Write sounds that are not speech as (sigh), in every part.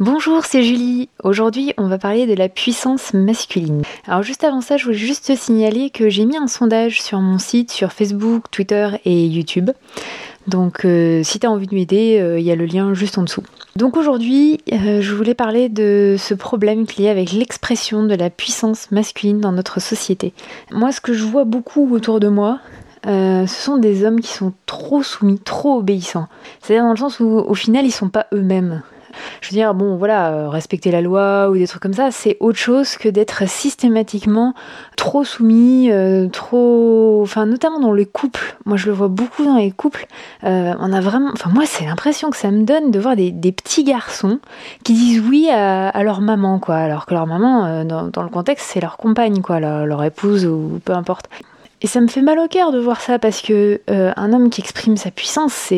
Bonjour, c'est Julie. Aujourd'hui, on va parler de la puissance masculine. Alors juste avant ça, je voulais juste te signaler que j'ai mis un sondage sur mon site, sur Facebook, Twitter et YouTube. Donc euh, si tu as envie de m'aider, euh, il y a le lien juste en dessous. Donc aujourd'hui, euh, je voulais parler de ce problème qu'il y a avec l'expression de la puissance masculine dans notre société. Moi, ce que je vois beaucoup autour de moi, ce sont des hommes qui sont trop soumis, trop obéissants. C'est-à-dire dans le sens où au final, ils sont pas eux-mêmes. Je veux dire, bon, voilà, euh, respecter la loi ou des trucs comme ça, c'est autre chose que d'être systématiquement trop soumis, euh, trop. Enfin, notamment dans les couples. Moi, je le vois beaucoup dans les couples. Euh, on a vraiment. Enfin, moi, c'est l'impression que ça me donne de voir des, petits garçons qui disent oui à, leur maman, quoi. Alors que leur maman, dans, le contexte, c'est leur compagne, quoi, leur épouse ou peu importe. Et ça me fait mal au cœur de voir ça parce que euh, un homme qui exprime sa puissance,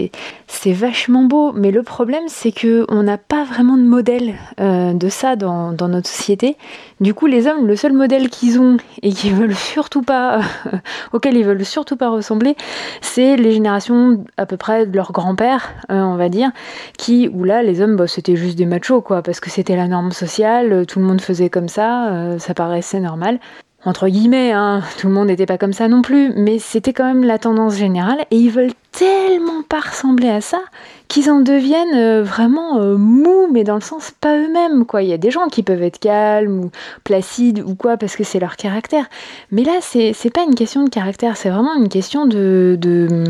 c'est vachement beau. Mais le problème, c'est que on n'a pas vraiment de modèle euh, de ça dans, dans, notre société. Du coup, les hommes, le seul modèle qu'ils ont et qu'ils (laughs) veulent surtout pas, (laughs) auquel ils veulent surtout pas ressembler, c'est les générations à peu près de leur grand-père, euh, on va dire, qui où là, les hommes, bah, c'était juste des machos, quoi, parce que c'était la norme sociale, tout le monde faisait comme ça, ça paraissait normal entre guillemets, hein, tout le monde n'était pas comme ça non plus, mais c'était quand même la tendance générale, et ils veulent tellement pas ressembler à ça qu'ils en deviennent euh, vraiment euh, mous, mais dans le sens pas eux-mêmes, quoi. Il y a des gens qui peuvent être calmes ou placides ou quoi, parce que c'est leur caractère. Mais là, c'est pas une question de caractère, c'est vraiment une question de de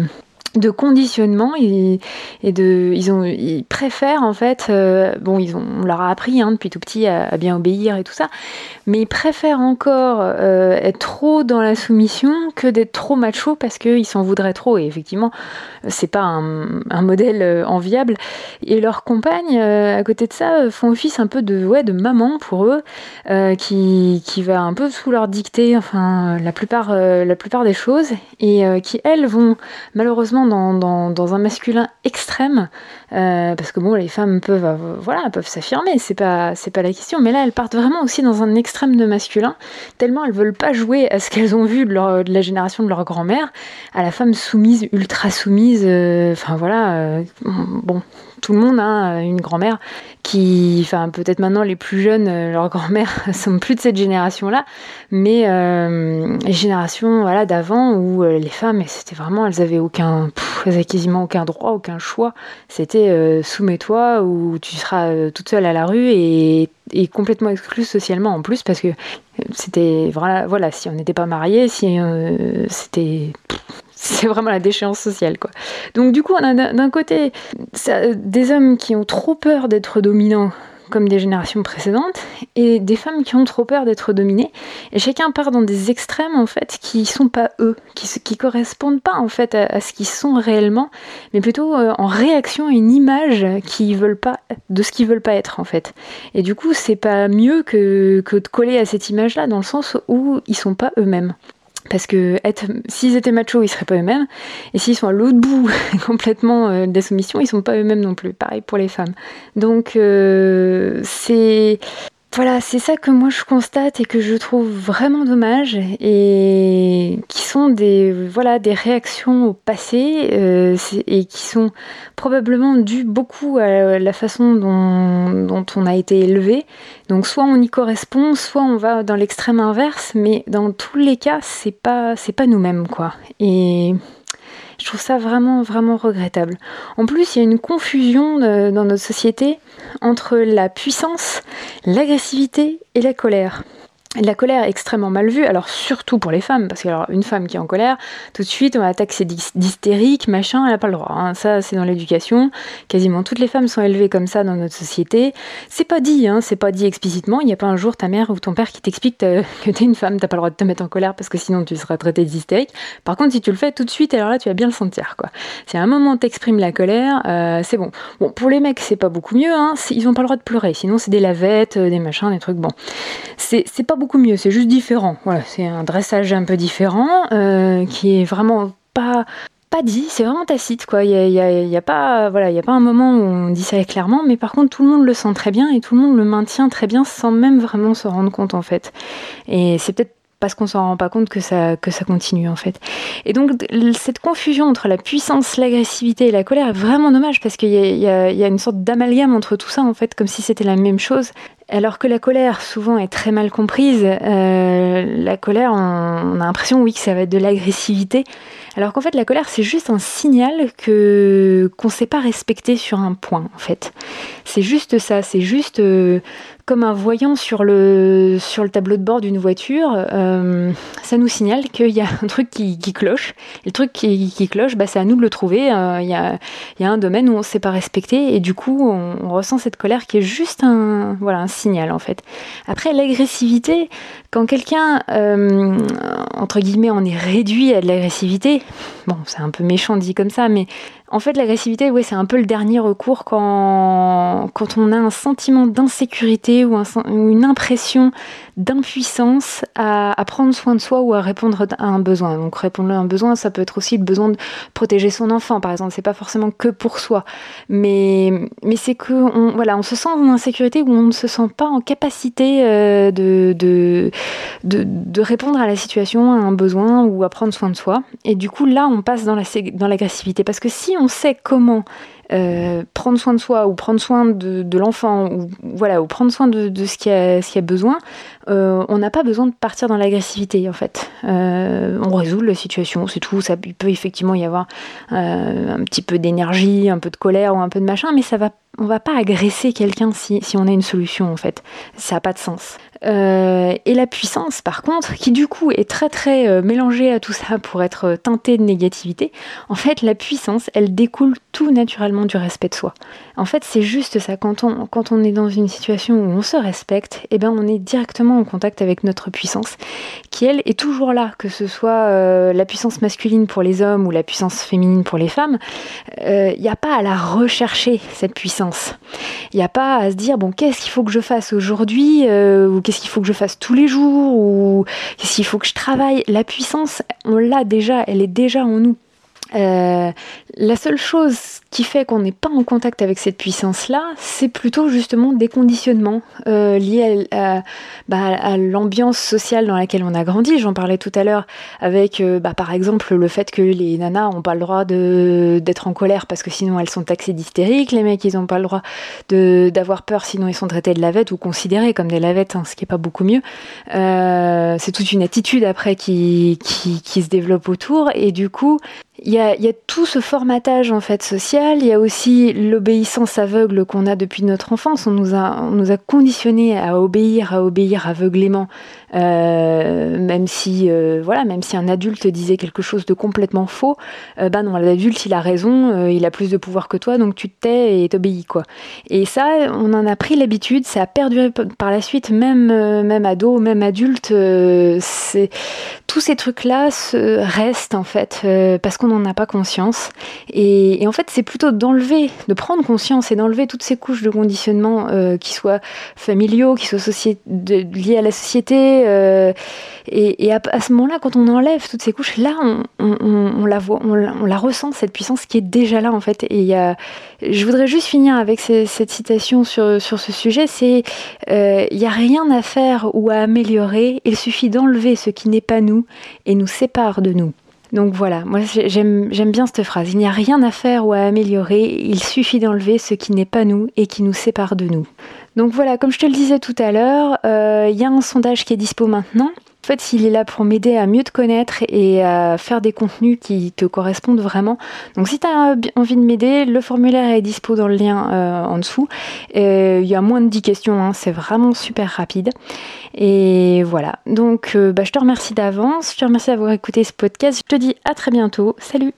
conditionnement et, de ils ont ils préfèrent en fait euh, bon ils ont on leur a appris hein, depuis tout petit à, bien obéir et tout ça mais ils préfèrent encore euh, être trop dans la soumission que d'être trop macho parce qu'ils s'en voudraient trop. Et effectivement c'est pas un, modèle euh, enviable. Et leurs compagnes à côté de ça font office un peu de ouais de maman pour eux qui, qui va un peu sous leur dictée enfin la plupart la plupart des choses et qui elles vont malheureusement dans, un masculin extrême, euh, parce que bon, les femmes peuvent, euh, voilà, peuvent s'affirmer, c'est pas, c'est pas la question, mais là, elles partent vraiment aussi dans un extrême de masculin, tellement elles veulent pas jouer à ce qu'elles ont vu de, de, la génération de leur grand-mère, à la femme soumise, ultra soumise, euh, enfin voilà, bon, tout le monde a hein, une grand-mère qui, enfin peut-être maintenant les plus jeunes, euh, leurs grand-mères (laughs) sont plus de cette génération-là, mais euh, les générations voilà d'avant où euh, les femmes, c'était vraiment, elles avaient aucun, elles avaient quasiment aucun droit, aucun choix. C'était soumets-toi ou tu seras toute seule à la rue et, complètement exclue socialement en plus parce que c'était voilà, voilà si on n'était pas marié, si c'était (laughs) c'est vraiment la déchéance sociale quoi. Donc du coup on a d'un côté des hommes qui ont trop peur d'être dominants comme des générations précédentes et des femmes qui ont trop peur d'être dominées. Et chacun part dans des extrêmes en fait qui sont pas eux qui qui correspondent pas en fait à, ce qu'ils sont réellement mais plutôt euh, en réaction à une image qui veulent pas de ce qu'ils veulent pas être en fait. Et du coup c'est pas mieux que, que de coller à cette image là dans le sens où ils sont pas eux-mêmes parce que s'ils étaient machos, ils seraient pas eux-mêmes. Et s'ils sont à l'autre bout (laughs) complètement euh, de la soumission, ils sont pas eux-mêmes non plus. Pareil pour les femmes. Donc euh, c'est voilà, c'est ça que moi je constate et que je trouve vraiment dommage et qui sont des voilà des réactions au passé euh, et qui sont probablement dues beaucoup à la façon dont, on a été élevé. Donc soit on y correspond, soit on va dans l'extrême inverse, mais dans tous les cas c'est pas c'est pas nous-mêmes quoi. Je trouve ça vraiment, vraiment regrettable. En plus, il y a une confusion euh, dans notre société entre la puissance, l'agressivité et la colère la colère est extrêmement mal vue, alors surtout pour les femmes, parce qu'une femme qui est en colère, tout de suite on va attaquer d'hystérique, machin, elle n'a pas le droit. Hein. Ça, c'est dans l'éducation. Quasiment toutes les femmes sont élevées comme ça dans notre société. C'est pas dit, hein, c'est pas dit explicitement. Il n'y a pas un jour ta mère ou ton père qui t'explique (laughs) que t'es une femme, t'as pas le droit de te mettre en colère parce que sinon tu seras traitée d'hystérique. Par contre, si tu le fais tout de suite, alors là tu vas bien le sentir, quoi. Si à un moment t'exprimes la colère, euh, c'est bon. Bon, pour les mecs, c'est pas beaucoup mieux, hein. Ils ont pas le droit de pleurer, sinon c'est des lavettes, euh, des machins, des trucs. Bon, c'est pas mieux, c'est juste différent. Voilà, c'est un dressage un peu différent euh, qui est vraiment pas pas dit, c'est vraiment tacite quoi. Il y a, pas voilà, il y a pas un moment où on dit ça clairement, mais par contre tout le monde le sent très bien et tout le monde le maintient très bien sans même vraiment se rendre compte en fait. Et c'est peut-être parce qu'on s'en rend pas compte que ça, que ça continue en fait. Et donc cette confusion entre la puissance, l'agressivité et la colère est vraiment dommage parce qu'il y, y, a une sorte d'amalgame entre tout ça en fait, comme si c'était la même chose. Alors que la colère souvent est très mal comprise, euh, la colère, on, a l'impression oui que ça va être de l'agressivité, alors qu'en fait la colère c'est juste un signal que qu'on ne sait pas respecter sur un point en fait. C'est juste ça, c'est juste euh, comme un voyant sur le, sur le tableau de bord d'une voiture, euh, ça nous signale qu'il y a un truc qui, cloche. Et le truc qui, cloche, bah, c'est à nous de le trouver. Euh, il y, a, y, a, un domaine où on ne s'est pas respecté et du coup, on, on, ressent cette colère qui est juste un, voilà, un signal en fait. Après, l'agressivité, quand quelqu'un, euh, entre guillemets, on est réduit à de l'agressivité, bon, c'est un peu méchant dit comme ça, mais en fait, l'agressivité, ouais, c'est un peu le dernier recours quand, quand on a un sentiment d'insécurité ou, un, une impression d'impuissance à, prendre soin de soi ou à répondre à un besoin. Donc répondre à un besoin, ça peut être aussi le besoin de protéger son enfant, par exemple. C'est pas forcément que pour soi, mais mais c'est que on, voilà, on se sent en insécurité ou on ne se sent pas en capacité euh, de, de, de répondre à la situation, à un besoin ou à prendre soin de soi. Et du coup, là, on passe dans la dans l'agressivité parce que si sait comment euh, prendre soin de soi ou prendre soin de, l'enfant ou voilà ou prendre soin de, ce qui a ce qui a besoin euh, on n'a pas besoin de partir dans l'agressivité en fait. Euh, on résout la situation c'est tout. Ça il peut effectivement y avoir un petit peu d'énergie un peu de colère ou un peu de machin mais ça va on va pas agresser quelqu'un si, on a une solution en fait. Ça n'a pas de sens. Et la puissance, par contre, qui du coup est très très mélangée à tout ça pour être teintée de négativité, en fait, la puissance, elle découle tout naturellement du respect de soi. En fait, c'est juste ça. Quand on, quand on est dans une situation où on se respecte, eh ben, on est directement en contact avec notre puissance, qui elle est toujours là, que ce soit euh, la puissance masculine pour les hommes ou la puissance féminine pour les femmes. Il euh, n'y a pas à la rechercher, cette puissance. Il n'y a pas à se dire, bon, qu'est-ce qu'il faut que je fasse aujourd'hui euh, ou qu'est-ce qu'il faut que je fasse tous les jours ou qu'est-ce qu'il faut que je travaille. La puissance, on l'a déjà, elle est déjà en nous. Euh, la seule chose qui fait qu'on n'est pas en contact avec cette puissance-là, c'est plutôt justement des conditionnements euh, liés à, bah, à l'ambiance sociale dans laquelle on a grandi. J'en parlais tout à l'heure avec, euh, bah, par exemple, le fait que les nanas n'ont pas le droit d'être en colère parce que sinon elles sont taxées d'hystériques. Les mecs, ils n'ont pas le droit d'avoir peur sinon ils sont traités de lavettes ou considérés comme des lavettes, hein, ce qui est pas beaucoup mieux. Euh, c'est toute une attitude après qui, qui, qui se développe autour et du coup, il y a, tout ce formatage en fait social. Il y a aussi l'obéissance aveugle qu'on a depuis notre enfance. On nous a, on nous a conditionné à obéir, à obéir aveuglément, euh, même si euh, voilà, même si un adulte disait quelque chose de complètement faux, bah non, l'adulte il a raison, il a plus de pouvoir que toi, donc tu te tais et t'obéis quoi. Et ça, on en a pris l'habitude, ça a perduré par la suite, même même ado, même adulte. Tous ces trucs là restent en fait parce qu'on n'en a pas conscience. Et, et en fait, c'est plutôt d'enlever, de prendre conscience et d'enlever toutes ces couches de conditionnement qui soient familiaux, qui soient liés à la société. Euh, et, à, ce moment-là, quand on enlève toutes ces couches, là, on, la voit, on la, ressent, cette puissance qui est déjà là en fait. Et je voudrais juste finir avec cette citation sur, sur ce sujet, c'est euh, il n'y a rien à faire ou à améliorer, il suffit d'enlever ce qui n'est pas nous et nous sépare de nous. Donc voilà, moi j'aime bien cette phrase. Il n'y a rien à faire ou à améliorer, il suffit d'enlever ce qui n'est pas nous et qui nous sépare de nous. Donc voilà, comme je te le disais tout à l'heure, euh, il y a un sondage qui est dispo maintenant. En fait, il est là pour m'aider à mieux te connaître et à faire des contenus qui te correspondent vraiment. Donc, si tu as envie de m'aider, le formulaire est dispo dans le lien euh, en dessous. Euh, il y a moins de 10 questions, hein, c'est vraiment super rapide. Et voilà. Donc, euh, bah, je te remercie d'avance. Je te remercie d'avoir écouté ce podcast. Je te dis à très bientôt. Salut